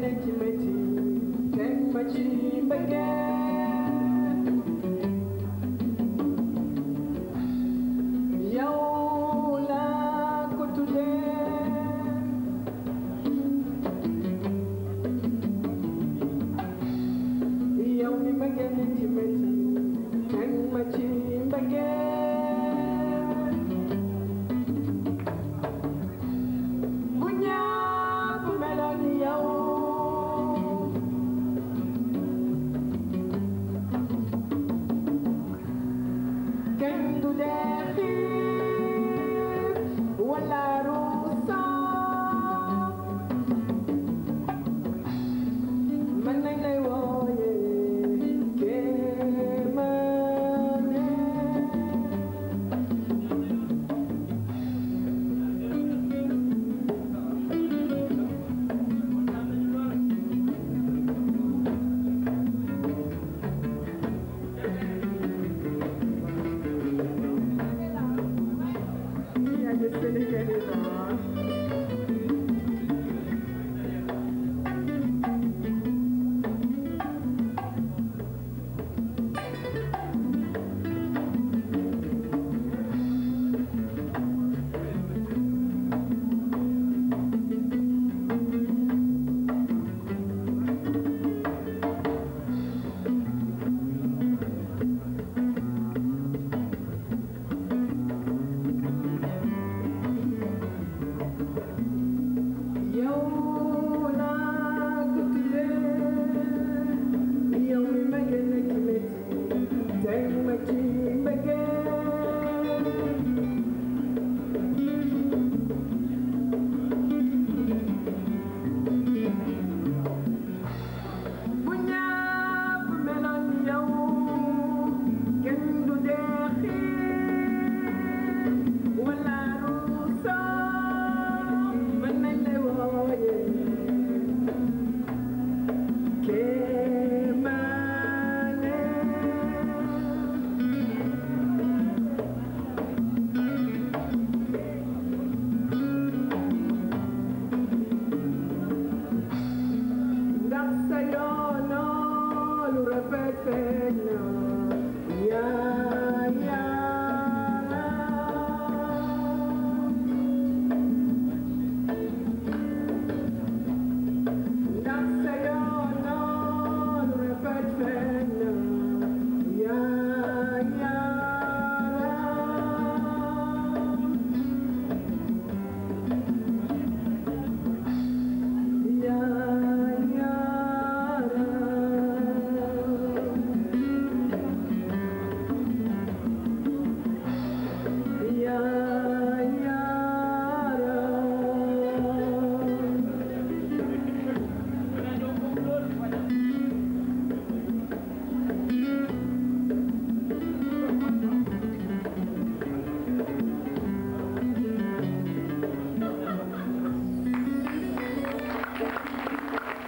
bëgg na ci métti